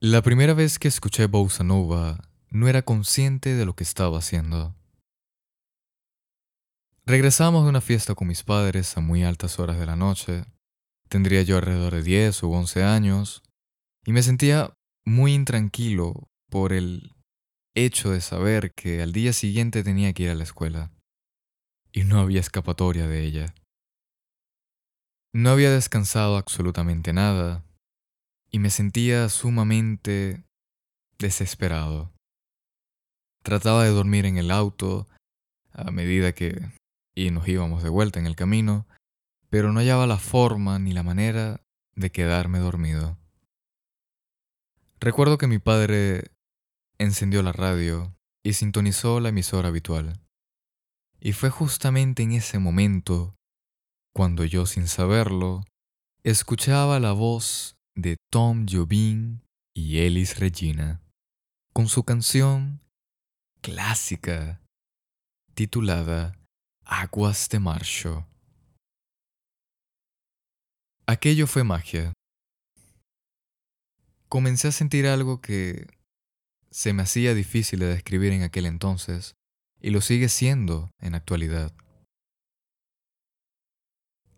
La primera vez que escuché Bossa no era consciente de lo que estaba haciendo. Regresamos de una fiesta con mis padres a muy altas horas de la noche. Tendría yo alrededor de 10 u 11 años y me sentía muy intranquilo por el hecho de saber que al día siguiente tenía que ir a la escuela y no había escapatoria de ella. No había descansado absolutamente nada y me sentía sumamente desesperado. Trataba de dormir en el auto a medida que y nos íbamos de vuelta en el camino, pero no hallaba la forma ni la manera de quedarme dormido. Recuerdo que mi padre encendió la radio y sintonizó la emisora habitual. Y fue justamente en ese momento cuando yo, sin saberlo, escuchaba la voz de Tom Jobim y Elis Regina con su canción clásica titulada Aguas de Marcho. Aquello fue magia. Comencé a sentir algo que se me hacía difícil de describir en aquel entonces y lo sigue siendo en actualidad.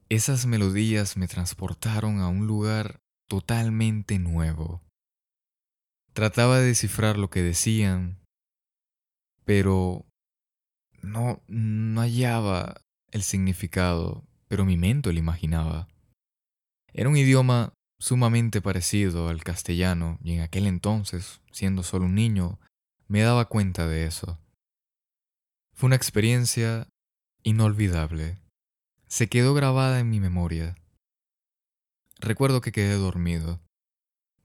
Esas melodías me transportaron a un lugar totalmente nuevo. Trataba de descifrar lo que decían, pero no, no hallaba el significado, pero mi mente lo imaginaba. Era un idioma sumamente parecido al castellano y en aquel entonces, siendo solo un niño, me daba cuenta de eso. Fue una experiencia inolvidable. Se quedó grabada en mi memoria. Recuerdo que quedé dormido,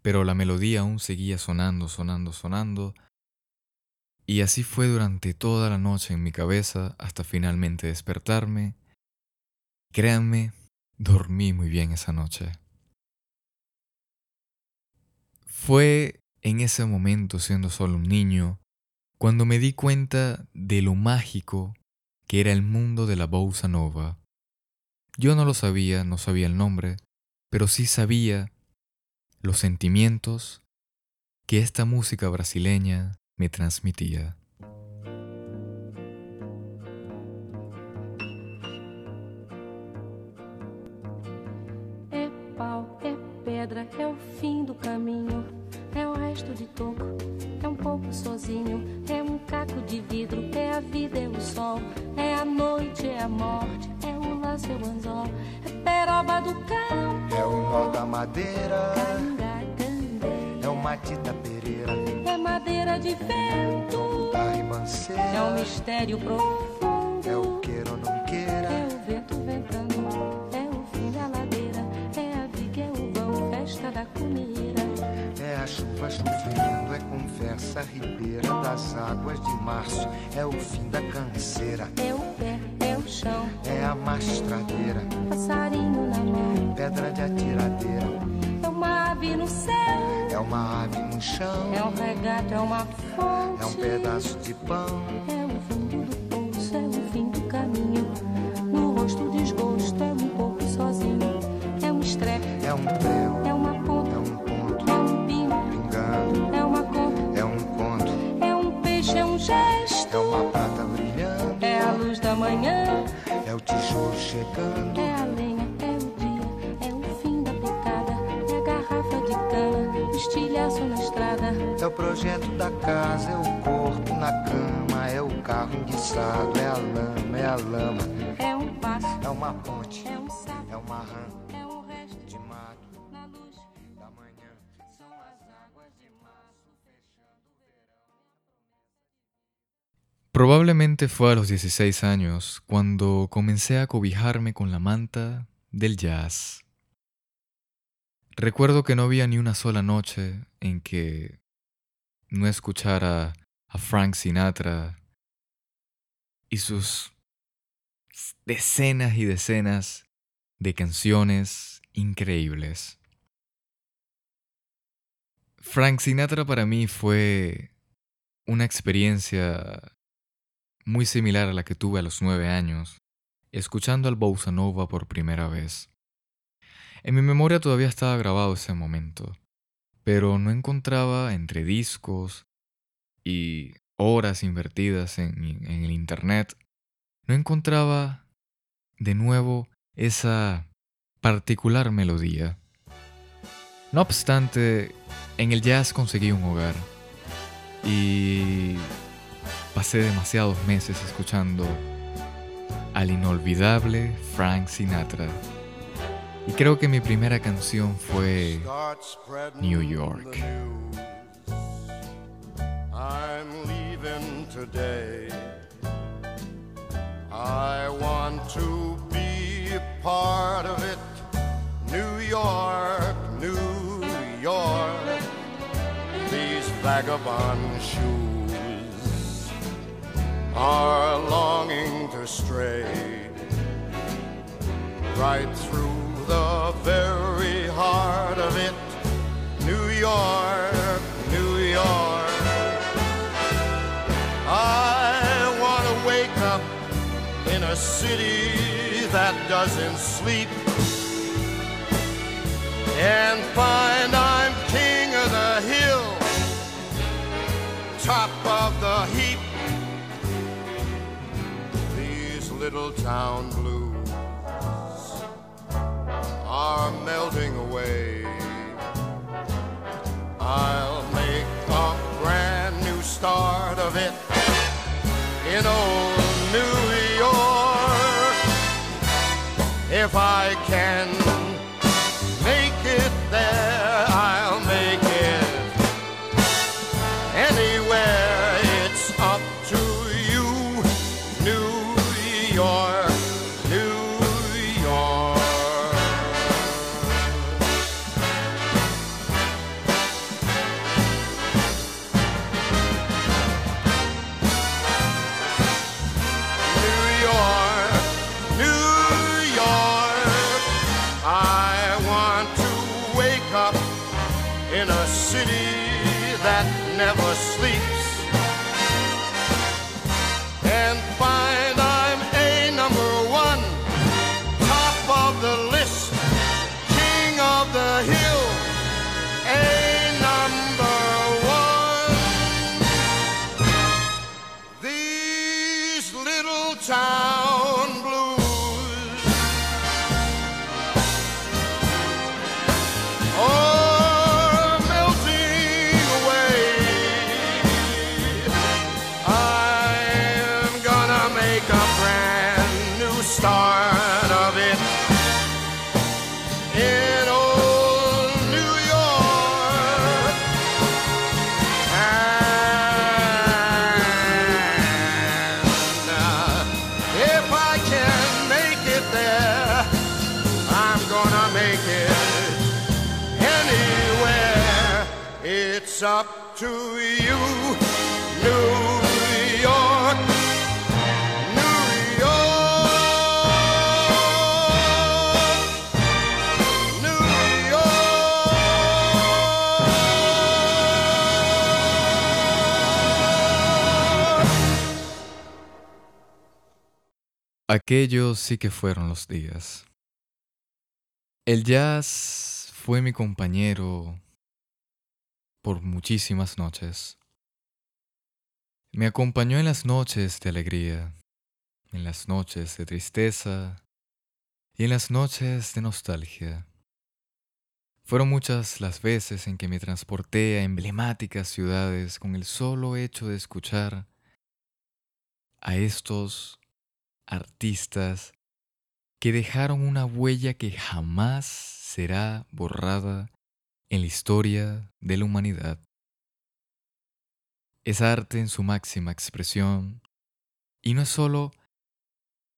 pero la melodía aún seguía sonando, sonando, sonando, y así fue durante toda la noche en mi cabeza hasta finalmente despertarme. Créanme, dormí muy bien esa noche. Fue en ese momento, siendo solo un niño, cuando me di cuenta de lo mágico que era el mundo de la bossa nova. Yo no lo sabía, no sabía el nombre, pero sí sabía los sentimientos que esta música brasileña me transmitía. É pau, é pedra, é o fim do caminho, é o resto de toco, é um pouco sozinho, é um caco de vidro, é a vida, é o sol, é a noite, é a morte, é o é o anzol, é peroba do campo, É o nó da madeira, é o Matita Pereira, é madeira de vento, é um ribanceira, mistério profundo. é o queira ou não É queira, o vento ventando, é o fim da ladeira, é a viga, é o vão, festa da comida. é a chuva chovendo, é conversa ribeira das águas de março, é o fim da canseira, É o é o é a mastradeira, passarinho na mão, pedra de atiradeira, é uma ave no céu, é uma ave no chão, é um regato, é uma fonte, é um pedaço de pão, é o tijolo chegando. É a lenha, é o dia, é o fim da picada, é a garrafa de cana, o estilhaço na estrada, É o projeto da casa, é o corpo na cama, é o carro enguiçado, é a lama, é a lama, é um passo, é uma ponte, é um sapo, é uma rã Probablemente fue a los 16 años cuando comencé a cobijarme con la manta del jazz. Recuerdo que no había ni una sola noche en que no escuchara a Frank Sinatra y sus decenas y decenas de canciones increíbles. Frank Sinatra para mí fue una experiencia muy similar a la que tuve a los nueve años, escuchando al Bossa Nova por primera vez. En mi memoria todavía estaba grabado ese momento. pero no encontraba entre discos y horas invertidas en, en el Internet, no encontraba de nuevo esa particular melodía. No obstante, en el jazz conseguí un hogar y pasé demasiados meses escuchando al inolvidable Frank Sinatra. Y creo que mi primera canción fue New York. I'm leaving today. I want to be part of it. New York, New York. These vagabond shoes are longing to stray right through the very heart of it. New York, New York. I want to wake up in a city that doesn't sleep and find I'm little town blues are melting away. I'll make a brand new start of it in old New York. If I can time. Aquellos sí que fueron los días. El jazz fue mi compañero por muchísimas noches. Me acompañó en las noches de alegría, en las noches de tristeza y en las noches de nostalgia. Fueron muchas las veces en que me transporté a emblemáticas ciudades con el solo hecho de escuchar a estos artistas que dejaron una huella que jamás será borrada en la historia de la humanidad. Es arte en su máxima expresión y no es solo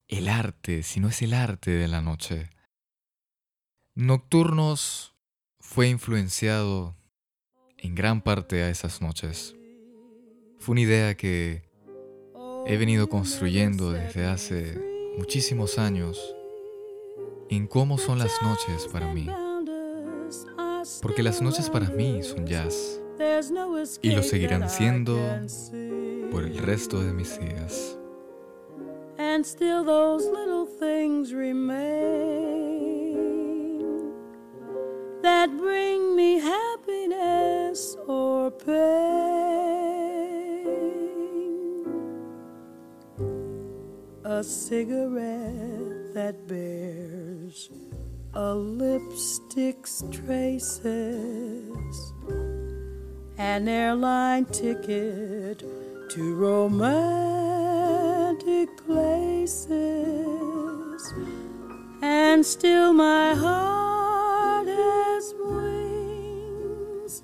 el arte, sino es el arte de la noche. Nocturnos fue influenciado en gran parte a esas noches. Fue una idea que he venido construyendo desde hace muchísimos años en cómo son las noches para mí. Porque las noches para mí son jazz y lo seguirán siendo por el resto de mis días. and still those little things remain that bring me happiness. or pain. A cigarette that bears a lipstick's traces, an airline ticket to romantic places, and still my heart has wings.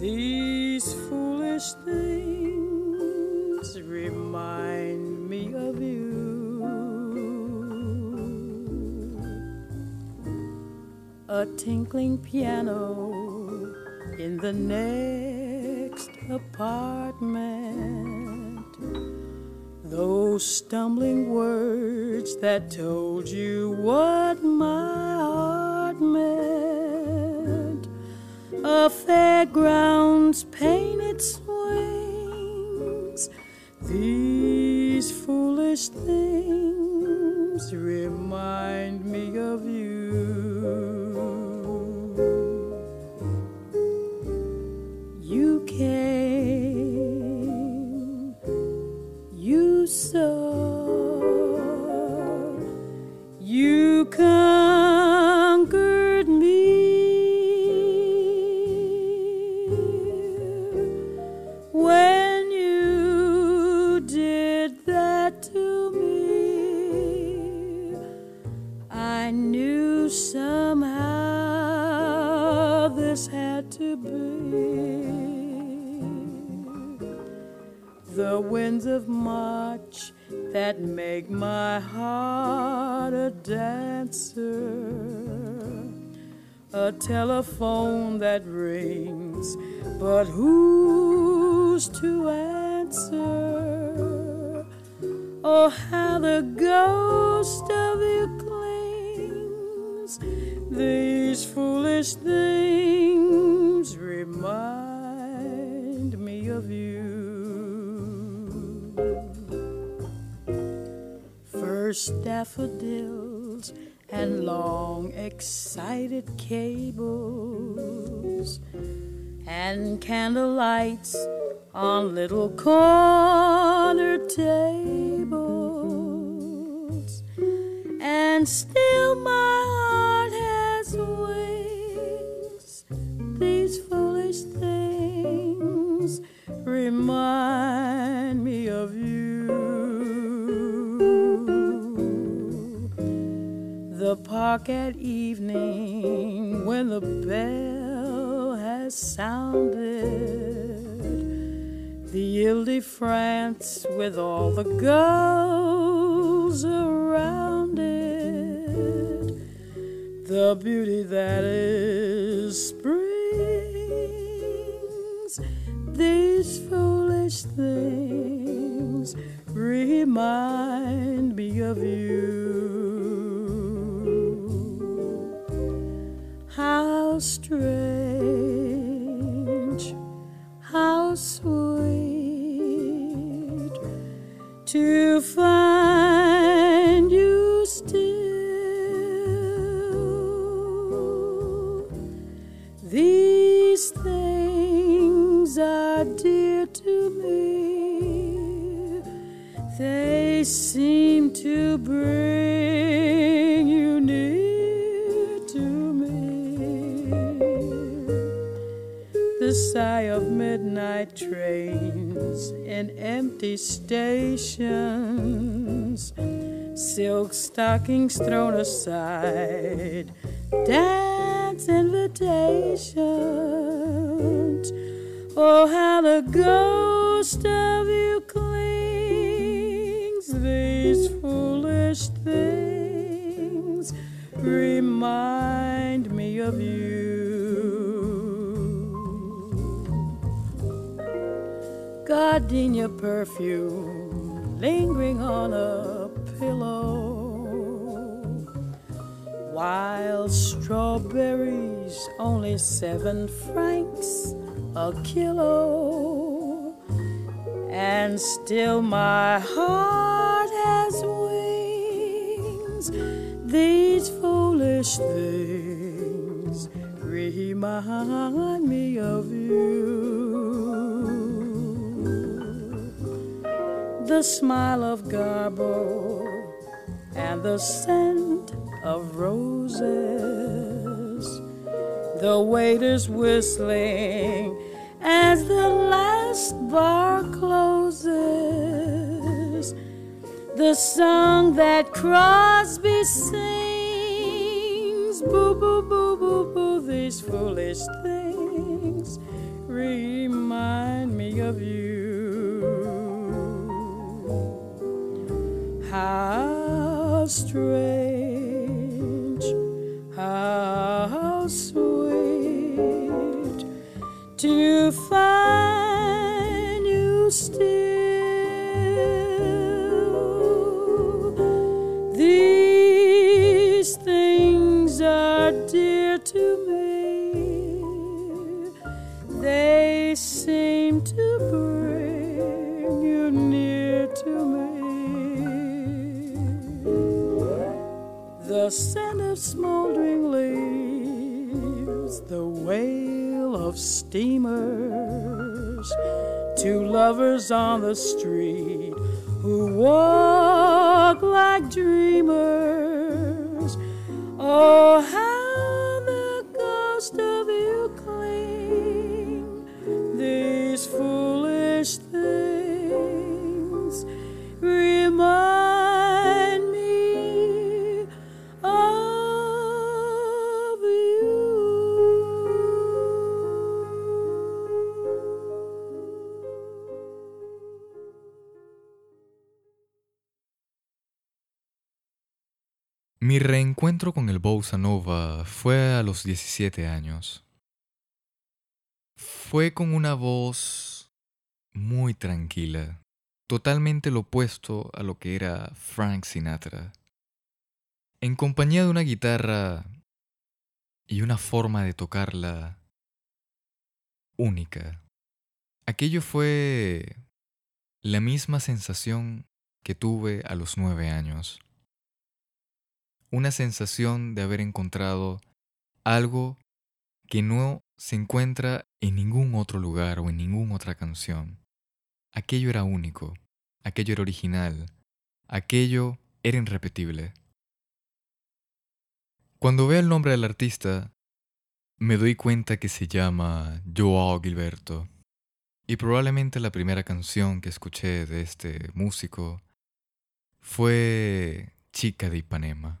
These foolish things remind me of you. A tinkling piano in the next apartment. Those stumbling words that told you what my heart meant. A fairground's painted swings. These foolish things remind me of you. Make my heart a dancer. A telephone that rings, but who's to answer? Oh, how the ghost of you clings. These foolish things remind me of you. First daffodils and long excited cables and candle lights on little corner tables. And still my heart has wings these foolish things remind me of you park at evening when the bell has sounded. The Ile de France with all the girls around it, the beauty that is springs, these foolish things remind me of you. Strange, how sweet to find you still. These things are dear to me. They seem to bring sigh of midnight trains in empty stations, silk stockings thrown aside, dance invitations. Oh, how the ghost of you clings, these foolish things remind me of you. Gardenia perfume lingering on a pillow. Wild strawberries, only seven francs a kilo. And still my heart has wings. These foolish things remind me of you. The smile of Garbo, and the scent of roses. The waiters whistling as the last bar closes. The song that Crosby sings. Boo, boo, boo, boo, boo, these foolish things remind me of you. How strange, how sweet to find The scent of smoldering leaves, the wail of steamers, two lovers on the street who walk like dreamers. Oh, how Mi reencuentro con el Bossa Nova fue a los 17 años. Fue con una voz muy tranquila, totalmente lo opuesto a lo que era Frank Sinatra. En compañía de una guitarra y una forma de tocarla única. Aquello fue la misma sensación que tuve a los nueve años una sensación de haber encontrado algo que no se encuentra en ningún otro lugar o en ninguna otra canción. Aquello era único, aquello era original, aquello era irrepetible. Cuando veo el nombre del artista, me doy cuenta que se llama Joao Gilberto. Y probablemente la primera canción que escuché de este músico fue Chica de Ipanema.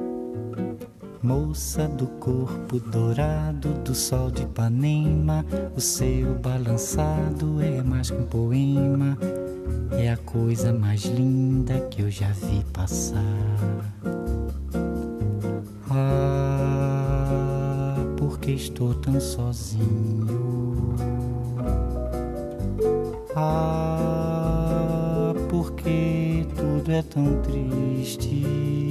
Moça do corpo dourado do sol de Ipanema, o seu balançado é mais que um poema, é a coisa mais linda que eu já vi passar. Ah, porque estou tão sozinho. Ah, porque tudo é tão triste.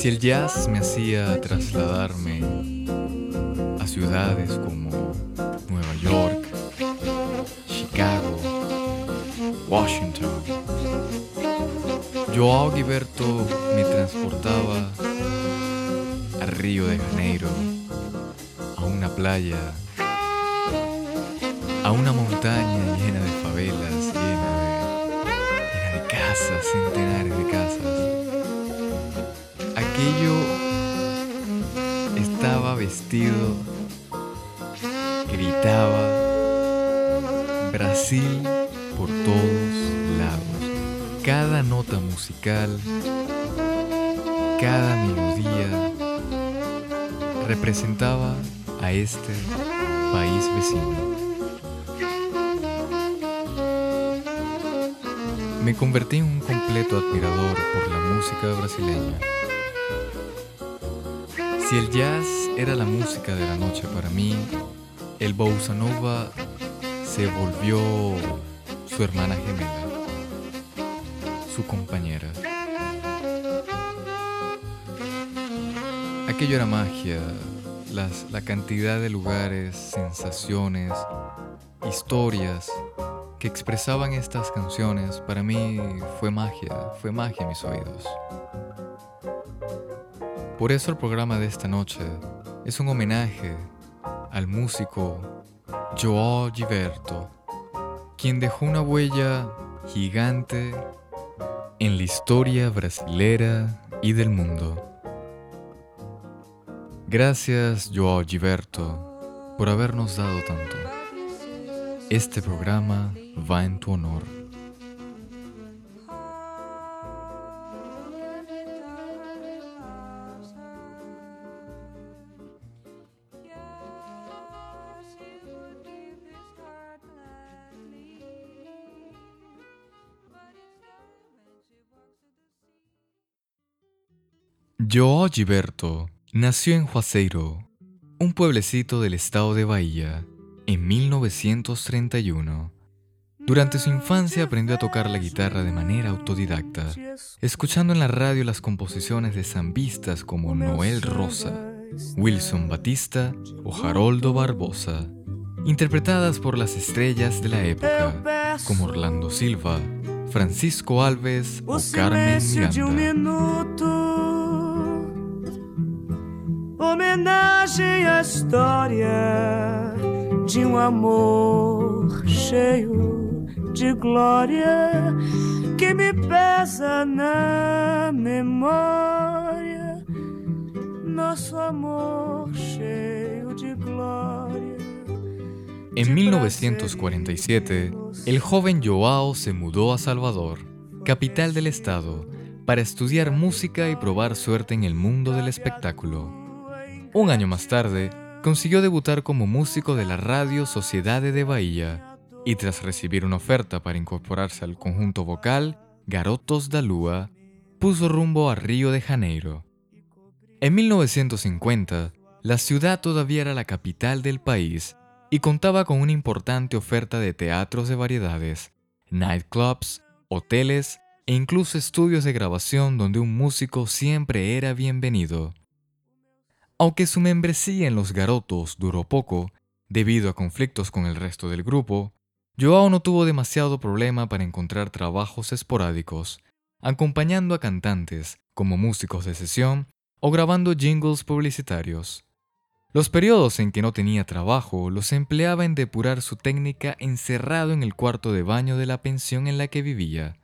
Si el jazz me hacía trasladarme a ciudades como Nueva York, Chicago, Washington, Joao Gilberto me transportaba a Río de Janeiro, a una playa, a una montaña llena de favelas, llena de, llena de casas, centenares de casas. Aquello estaba vestido, gritaba Brasil por todos lados. Cada nota musical, cada melodía representaba a este país vecino. Me convertí en un completo admirador por la música brasileña. Si el jazz era la música de la noche para mí, el bossa nova se volvió su hermana gemela, su compañera. Aquello era magia, la cantidad de lugares, sensaciones, historias que expresaban estas canciones para mí fue magia, fue magia en mis oídos. Por eso el programa de esta noche es un homenaje al músico Joao Gilberto, quien dejó una huella gigante en la historia brasilera y del mundo. Gracias Joao Gilberto por habernos dado tanto. Este programa va en tu honor. Joao Gilberto nació en Juazeiro, un pueblecito del estado de Bahía, en 1931. Durante su infancia aprendió a tocar la guitarra de manera autodidacta, escuchando en la radio las composiciones de zambistas como Noel Rosa, Wilson Batista o Haroldo Barbosa, interpretadas por las estrellas de la época, como Orlando Silva, Francisco Alves o Carmen Miranda. Homenagem à história De um amor cheio de glória Que me pesa na memória Nosso amor cheio de glória En 1947, el joven Joao se mudó a Salvador, capital del estado, para estudiar música y probar suerte en el mundo del espectáculo. Un año más tarde, consiguió debutar como músico de la radio Sociedade de Bahía y tras recibir una oferta para incorporarse al conjunto vocal Garotos da Lua, puso rumbo a Río de Janeiro. En 1950, la ciudad todavía era la capital del país y contaba con una importante oferta de teatros de variedades, nightclubs, hoteles e incluso estudios de grabación donde un músico siempre era bienvenido. Aunque su membresía en los Garotos duró poco, debido a conflictos con el resto del grupo, Joao no tuvo demasiado problema para encontrar trabajos esporádicos, acompañando a cantantes como músicos de sesión o grabando jingles publicitarios. Los periodos en que no tenía trabajo los empleaba en depurar su técnica encerrado en el cuarto de baño de la pensión en la que vivía,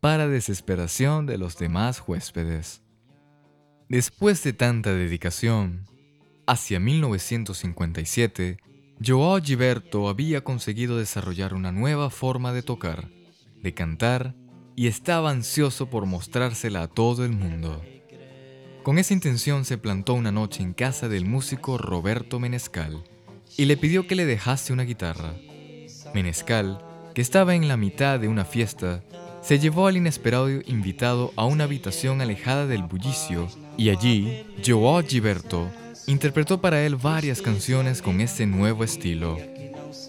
para desesperación de los demás huéspedes. Después de tanta dedicación, hacia 1957, Joao Gilberto había conseguido desarrollar una nueva forma de tocar, de cantar, y estaba ansioso por mostrársela a todo el mundo. Con esa intención se plantó una noche en casa del músico Roberto Menescal y le pidió que le dejase una guitarra. Menescal, que estaba en la mitad de una fiesta, se llevó al inesperado invitado a una habitación alejada del bullicio y allí Joao Gilberto interpretó para él varias canciones con ese nuevo estilo.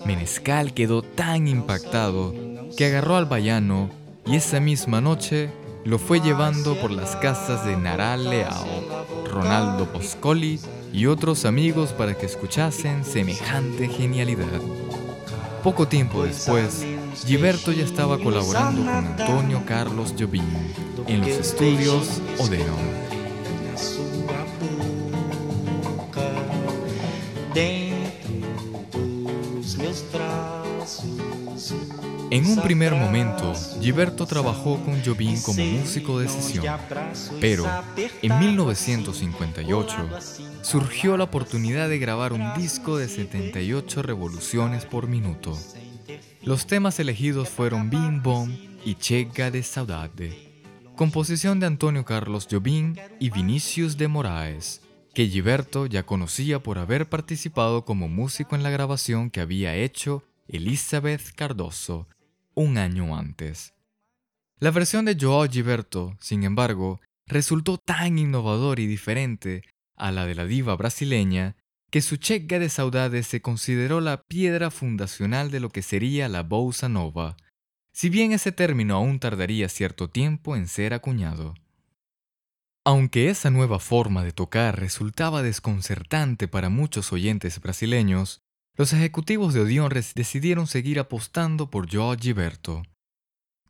Menescal quedó tan impactado que agarró al baiano y esa misma noche lo fue llevando por las casas de Naral Leao, Ronaldo Boscoli y otros amigos para que escuchasen semejante genialidad. Poco tiempo después, Gilberto ya estaba colaborando con Antonio Carlos Jobim en los estudios Odeon. En un primer momento, Gilberto trabajó con Jobim como músico de sesión, pero en 1958 surgió la oportunidad de grabar un disco de 78 revoluciones por minuto. Los temas elegidos fueron Bim Bom y Chega de Saudade, composición de Antonio Carlos Jobim y Vinicius de Moraes, que Gilberto ya conocía por haber participado como músico en la grabación que había hecho Elizabeth Cardoso un año antes. La versión de Joao Gilberto, sin embargo, resultó tan innovador y diferente a la de la diva brasileña que su checa de saudades se consideró la piedra fundacional de lo que sería la bossa nova, si bien ese término aún tardaría cierto tiempo en ser acuñado. Aunque esa nueva forma de tocar resultaba desconcertante para muchos oyentes brasileños, los ejecutivos de Odeon decidieron seguir apostando por Joao Gilberto.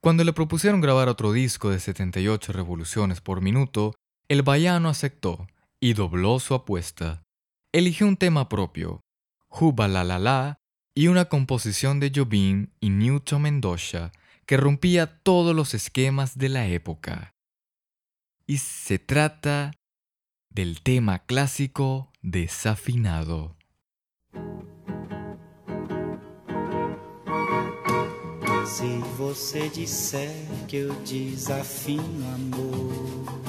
Cuando le propusieron grabar otro disco de 78 revoluciones por minuto, el baiano aceptó y dobló su apuesta. Eligió un tema propio, Juba La La La, y una composición de Jobim y Newton Mendoza que rompía todos los esquemas de la época. Y se trata del tema clásico desafinado. Se você disser que eu desafino amor,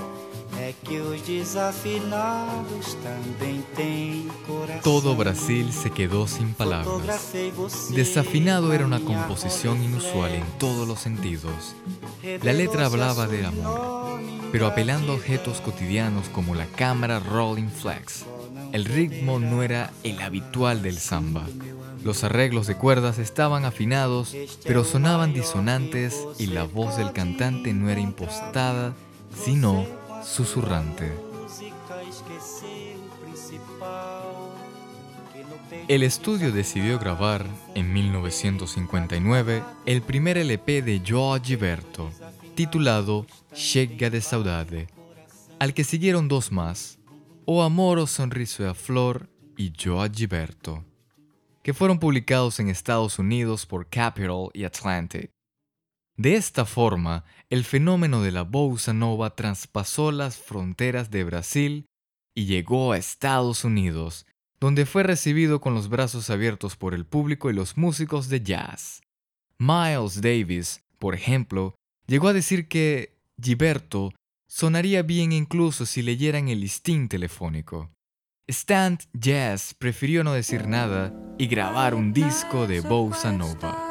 Todo Brasil se quedó sin palabras. Desafinado era una composición inusual en todos los sentidos. La letra hablaba del amor, pero apelando a objetos cotidianos como la cámara Rolling Flex. El ritmo no era el habitual del samba. Los arreglos de cuerdas estaban afinados, pero sonaban disonantes y la voz del cantante no era impostada, sino susurrante. El estudio decidió grabar en 1959 el primer LP de Joao Gilberto, titulado Chega de Saudade, al que siguieron dos más, O Amor o Sonriso a Flor y Joao Gilberto, que fueron publicados en Estados Unidos por Capitol y Atlantic. De esta forma, el fenómeno de la bossa nova traspasó las fronteras de Brasil y llegó a Estados Unidos, donde fue recibido con los brazos abiertos por el público y los músicos de jazz. Miles Davis, por ejemplo, llegó a decir que Gilberto sonaría bien incluso si leyeran el listín telefónico. Stan Jazz prefirió no decir nada y grabar un disco de bossa nova.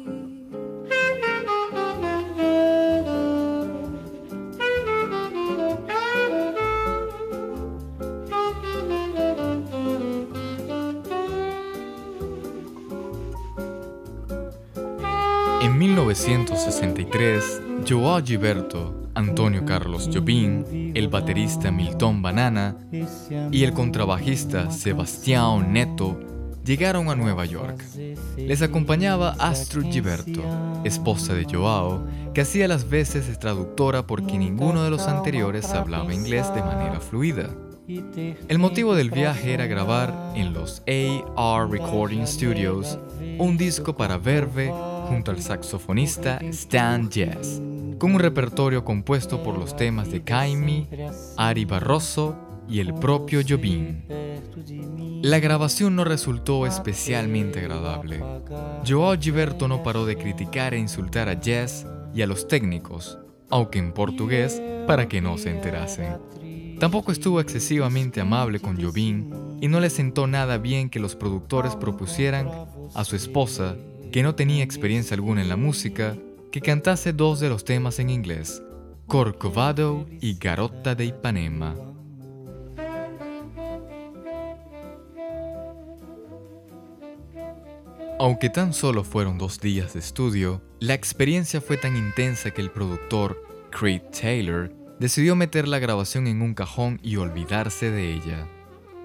1963, Joao Gilberto Antonio Carlos Jobim, el baterista Milton Banana y el contrabajista Sebastián Neto llegaron a Nueva York. Les acompañaba Astrid Gilberto, esposa de Joao, que hacía las veces de traductora porque ninguno de los anteriores hablaba inglés de manera fluida. El motivo del viaje era grabar en los AR Recording Studios un disco para Verve junto al saxofonista Stan Jazz, con un repertorio compuesto por los temas de Kaimi, Ari Barroso y el propio Jobim. La grabación no resultó especialmente agradable. Joao Gilberto no paró de criticar e insultar a Jazz y a los técnicos, aunque en portugués, para que no se enterasen. Tampoco estuvo excesivamente amable con Jobim y no le sentó nada bien que los productores propusieran a su esposa, que no tenía experiencia alguna en la música, que cantase dos de los temas en inglés, Corcovado y Garota de Ipanema. Aunque tan solo fueron dos días de estudio, la experiencia fue tan intensa que el productor, Creed Taylor, decidió meter la grabación en un cajón y olvidarse de ella.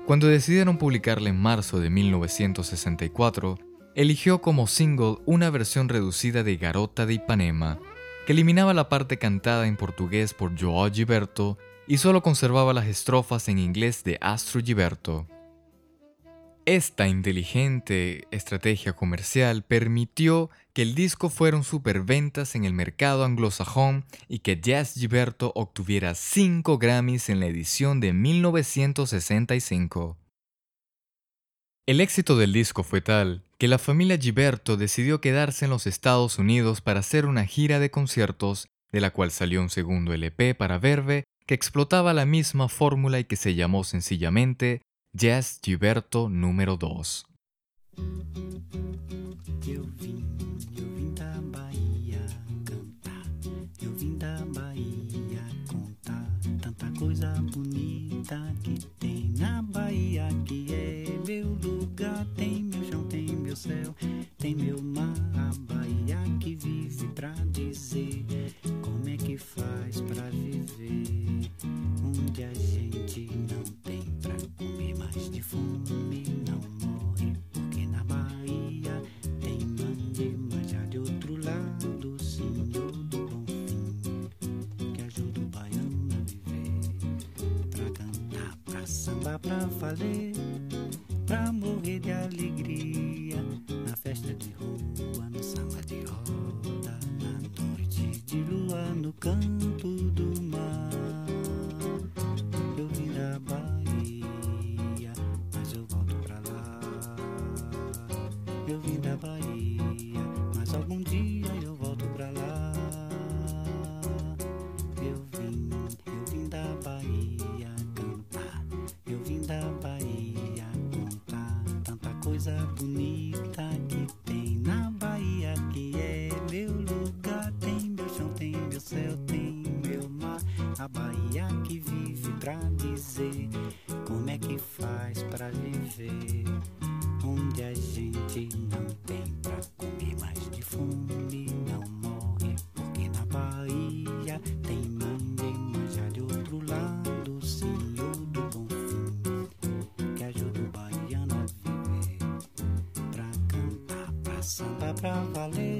Cuando decidieron publicarla en marzo de 1964, eligió como single una versión reducida de Garota de Ipanema, que eliminaba la parte cantada en portugués por Joao Gilberto y solo conservaba las estrofas en inglés de Astro Gilberto. Esta inteligente estrategia comercial permitió que el disco fuera un superventas en el mercado anglosajón y que Jazz Gilberto obtuviera 5 Grammys en la edición de 1965. El éxito del disco fue tal que la familia Gilberto decidió quedarse en los Estados Unidos para hacer una gira de conciertos, de la cual salió un segundo LP para Verve que explotaba la misma fórmula y que se llamó sencillamente Jazz Gilberto número 2. Eu vim, céu, tem meu mar, a Bahia que vive pra dizer como é que faz pra viver, onde a gente não tem pra comer mais de fome, não morre porque na Bahia tem mande, já de outro lado, Senhor do bom fim, que ajuda o baiano a viver, pra cantar, pra sambar, pra valer, pra morrer de alegria, festa de rua, no samba de roda, na noite de lua, no canto do mar. Eu vim da Bahia, mas eu volto pra lá. Eu vim da Bahia, mas algum dia eu volto pra lá. Eu vim, eu vim da Bahia cantar. Eu vim da Bahia contar tanta coisa bonita pra valer,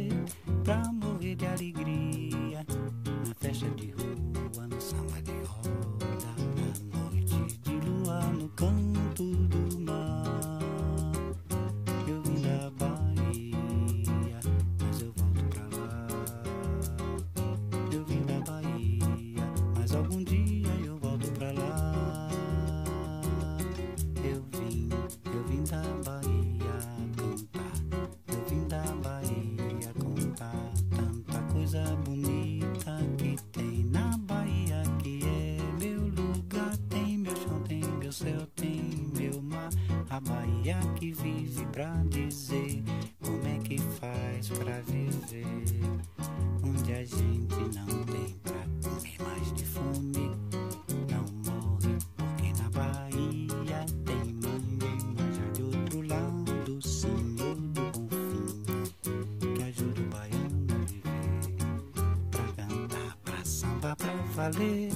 céu, tem meu mar. A Bahia que vive pra dizer como é que faz pra viver. Onde a gente não tem pra comer mais de fome. Não morre porque na Bahia tem mande, mas já de outro lado, Senhor do bom fim, que ajuda o baiano a viver. Pra cantar, pra sambar, pra valer,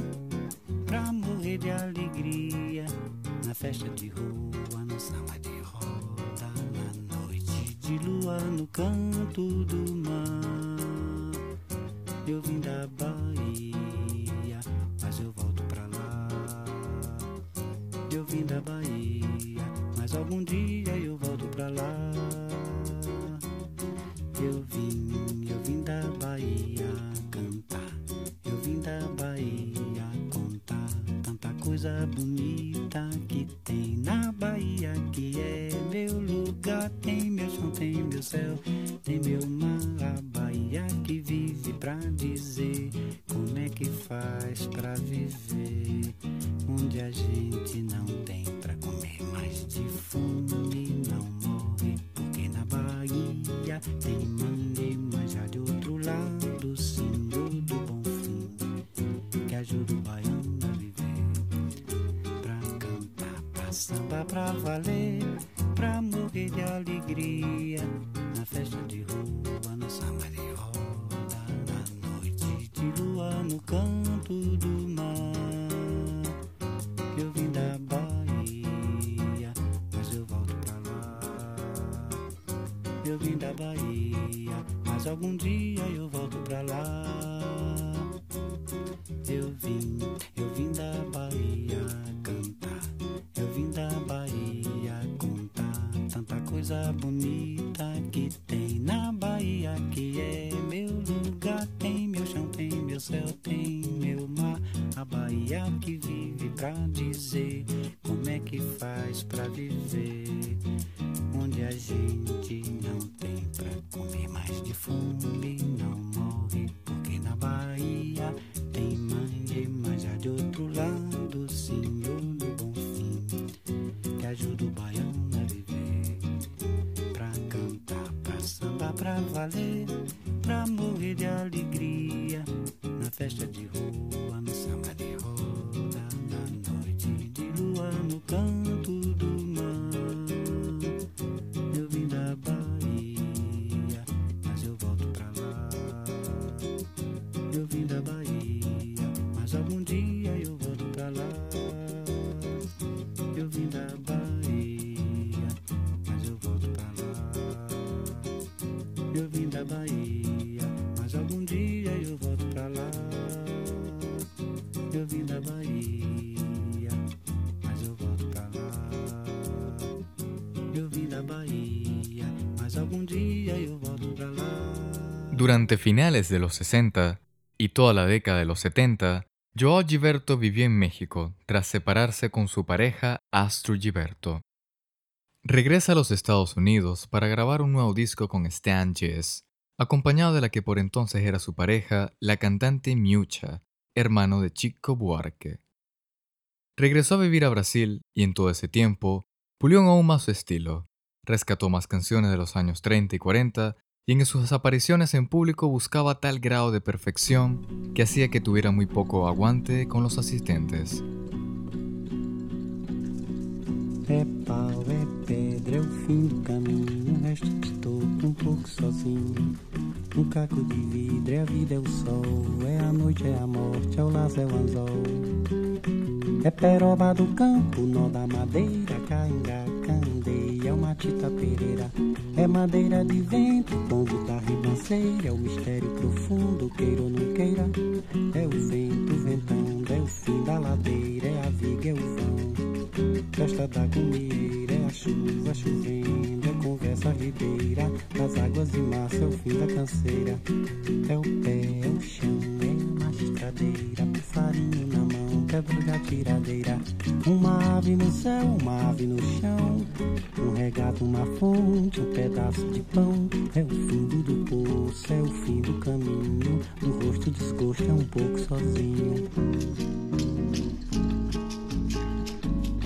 no canto do mar. Eu vim da Bahia, mas eu volto pra lá. Eu vim da Bahia, mas algum dia Durante finales de los 60 y toda la década de los 70, Joao Gilberto vivió en México tras separarse con su pareja Astro Gilberto. Regresa a los Estados Unidos para grabar un nuevo disco con Stan Jess, acompañado de la que por entonces era su pareja, la cantante Miucha, hermano de Chico Buarque. Regresó a vivir a Brasil y en todo ese tiempo pulió aún más su estilo, rescató más canciones de los años 30 y 40 y en sus apariciones en público buscaba tal grado de perfección que hacía que tuviera muy poco aguante con los asistentes. Um caco de vidro, é a vida, é o sol. É a noite, é a morte, é o laço, é o anzol. É peroba do campo, nó da madeira, cainga, candeia, é uma tita pereira. É madeira de vento, pombo da ribanceira. É o mistério profundo, queira ou não queira. É o vento ventando, é o fim da ladeira. É a viga, é o vão. Festa da comieira, é a chuva chovendo, é conversa ribeira, das águas de março é o fim da canseira. É o pé, é o chão, é uma estradeira, passarinho na mão, quebra da tiradeira. Uma ave no céu, uma ave no chão, um regato, uma fonte, um pedaço de pão. É o fundo do poço, é o fim do caminho, do rosto desgosto é um pouco sozinho.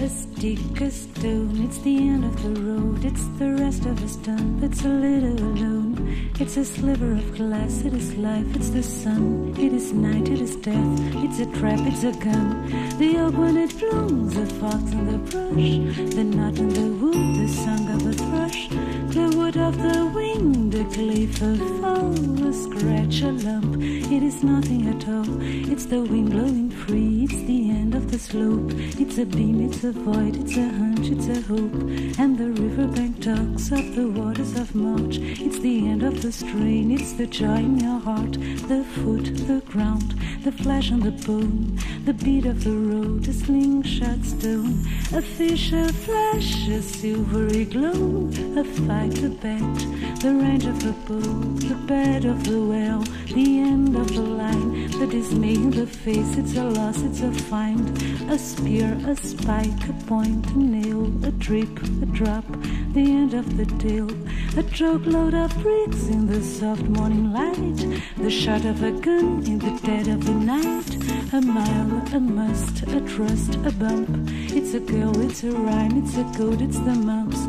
A stick, a stone, it's the end of the road. It's the rest of us done, It's a little alone. It's a sliver of glass, it is life, it's the sun. It is night, it is death, it's a trap, it's a gun. The oak when it blooms, the fox in the brush. The knot in the wood, the song of a thrush. The wood of the wind. Clay for fall, a scratch, a lump. It is nothing at all. It's the wind blowing free. It's the end of the slope. It's a beam, it's a void, it's a hunch, it's a hope. And the riverbank talks of the waters of March. It's the end of the strain. It's the joy in your heart, the foot, the ground, the flesh and the bone, the beat of the road, a slingshot stone, a fish, a flash, a silvery glow, a fight, a bet, the range of the bow, the bed of the well, the end of the line, the dismay in the face, it's a loss, it's a find, a spear, a spike, a point, a nail, a drip, a drop, the end of the tale, a truckload of bricks in the soft morning light, the shot of a gun in the dead of the night, a mile, a must, a trust, a bump, it's a girl, it's a rhyme, it's a code, it's the mumps.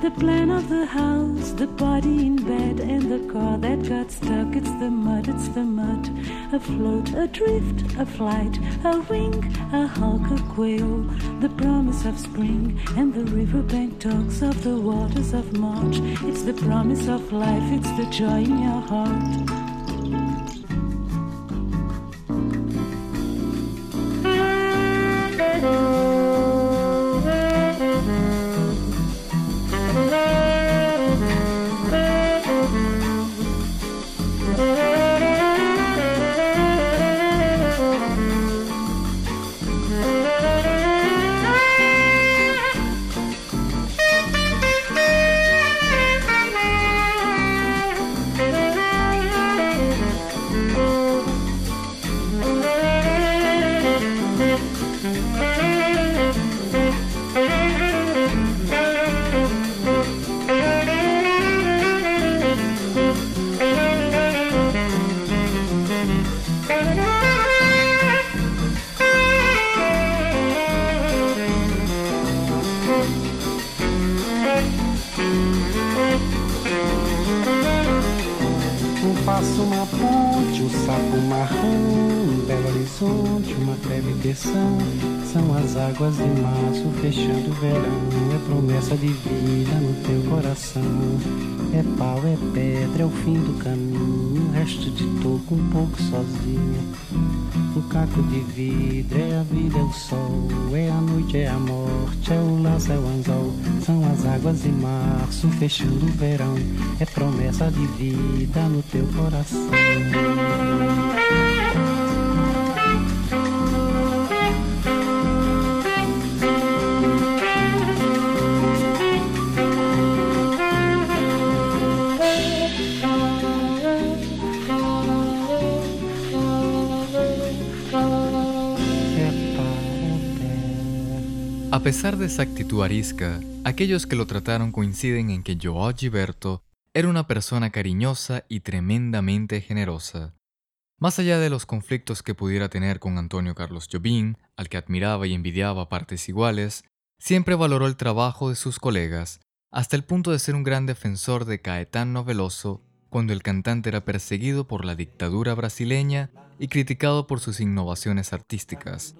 The plan of the house, the body in bed, and the car that got stuck. It's the mud, it's the mud. A float, a drift, a flight, a wing, a hawk, a quail. The promise of spring, and the riverbank talks of the waters of March. It's the promise of life, it's the joy in your heart. Fechando o verão. É promessa de vida no teu coração. É pau, é pedra, é o fim do caminho. Um resto de toco um pouco sozinho. Um caco de vidro, é a vida, é o sol. É a noite, é a morte, é o laço, é o anzol. São as águas de março fechando o verão. É promessa de vida no teu coração. A pesar de esa actitud arisca, aquellos que lo trataron coinciden en que Joao Gilberto era una persona cariñosa y tremendamente generosa. Más allá de los conflictos que pudiera tener con Antonio Carlos Jobim, al que admiraba y envidiaba partes iguales, siempre valoró el trabajo de sus colegas, hasta el punto de ser un gran defensor de Caetano Veloso cuando el cantante era perseguido por la dictadura brasileña y criticado por sus innovaciones artísticas.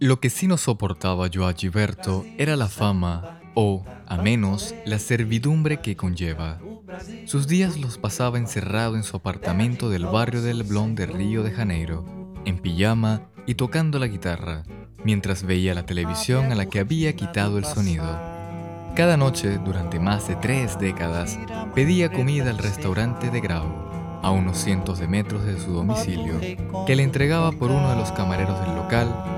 Lo que sí no soportaba Joao Gilberto era la fama, o, a menos, la servidumbre que conlleva. Sus días los pasaba encerrado en su apartamento del barrio del Leblon de Río de Janeiro, en pijama y tocando la guitarra, mientras veía la televisión a la que había quitado el sonido. Cada noche, durante más de tres décadas, pedía comida al restaurante de Grau, a unos cientos de metros de su domicilio, que le entregaba por uno de los camareros del local,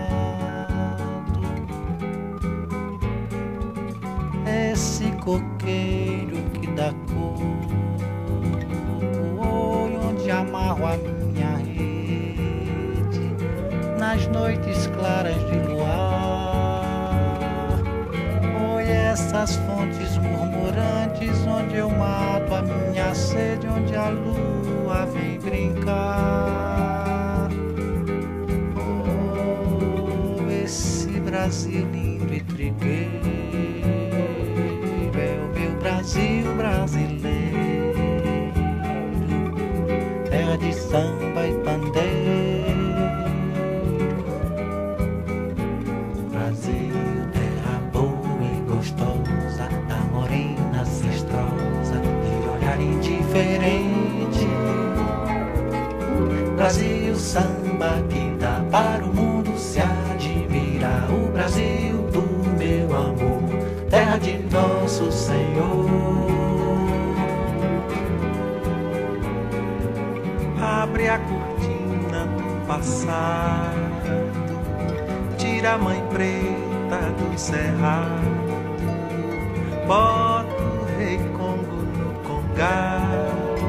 esse coqueiro que dá cor, couro, onde amarro a minha rede nas noites claras de luar. Oi, essas fontes murmurantes, onde eu mato a minha sede, onde a lua vem brincar. Oh, esse Brasil lindo. Brasil brasileiro, terra de samba e pandeiro. Brasil, terra boa e gostosa, a morena cestrosa, de olhar indiferente. Brasil, samba que dá para o mundo passado, tira a mãe preta do cerrado, bota o rei Congo no congado,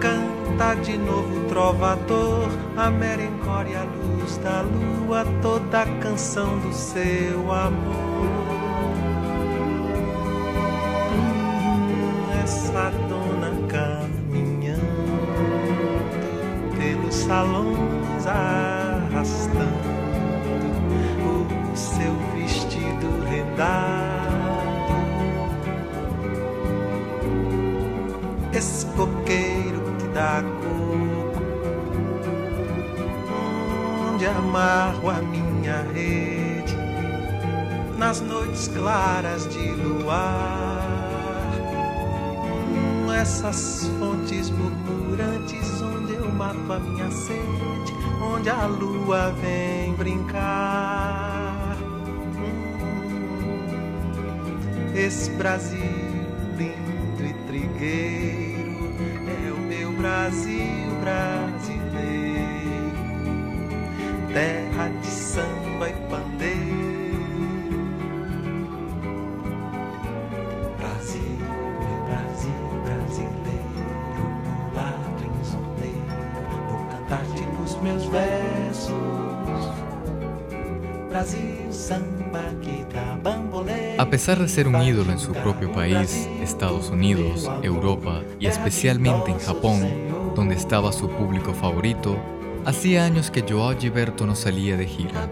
canta de novo trovador, a merencória, a luz da lua, toda a canção do seu amor. Salões arrastando o seu vestido rendado. Esse coqueiro que dá coco, onde amarro a minha rede nas noites claras de luar. Essas fontes onde minha sede, onde a lua vem brincar. Hum, Esse Brasil lindo e trigueiro pesar de ser un ídolo en su propio país, Estados Unidos, Europa y especialmente en Japón, donde estaba su público favorito, hacía años que Joao Gilberto no salía de gira,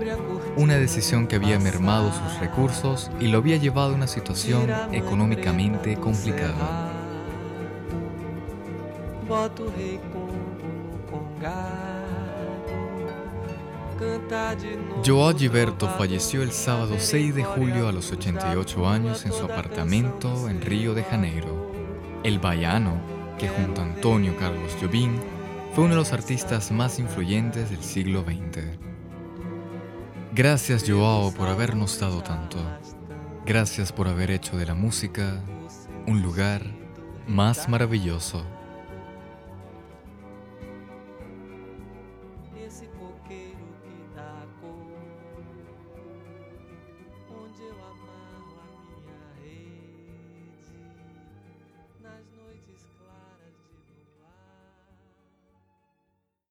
una decisión que había mermado sus recursos y lo había llevado a una situación económicamente complicada. Joao Gilberto falleció el sábado 6 de julio a los 88 años en su apartamento en Río de Janeiro. El baiano, que junto a Antonio Carlos Jobim fue uno de los artistas más influyentes del siglo XX. Gracias Joao por habernos dado tanto. Gracias por haber hecho de la música un lugar más maravilloso.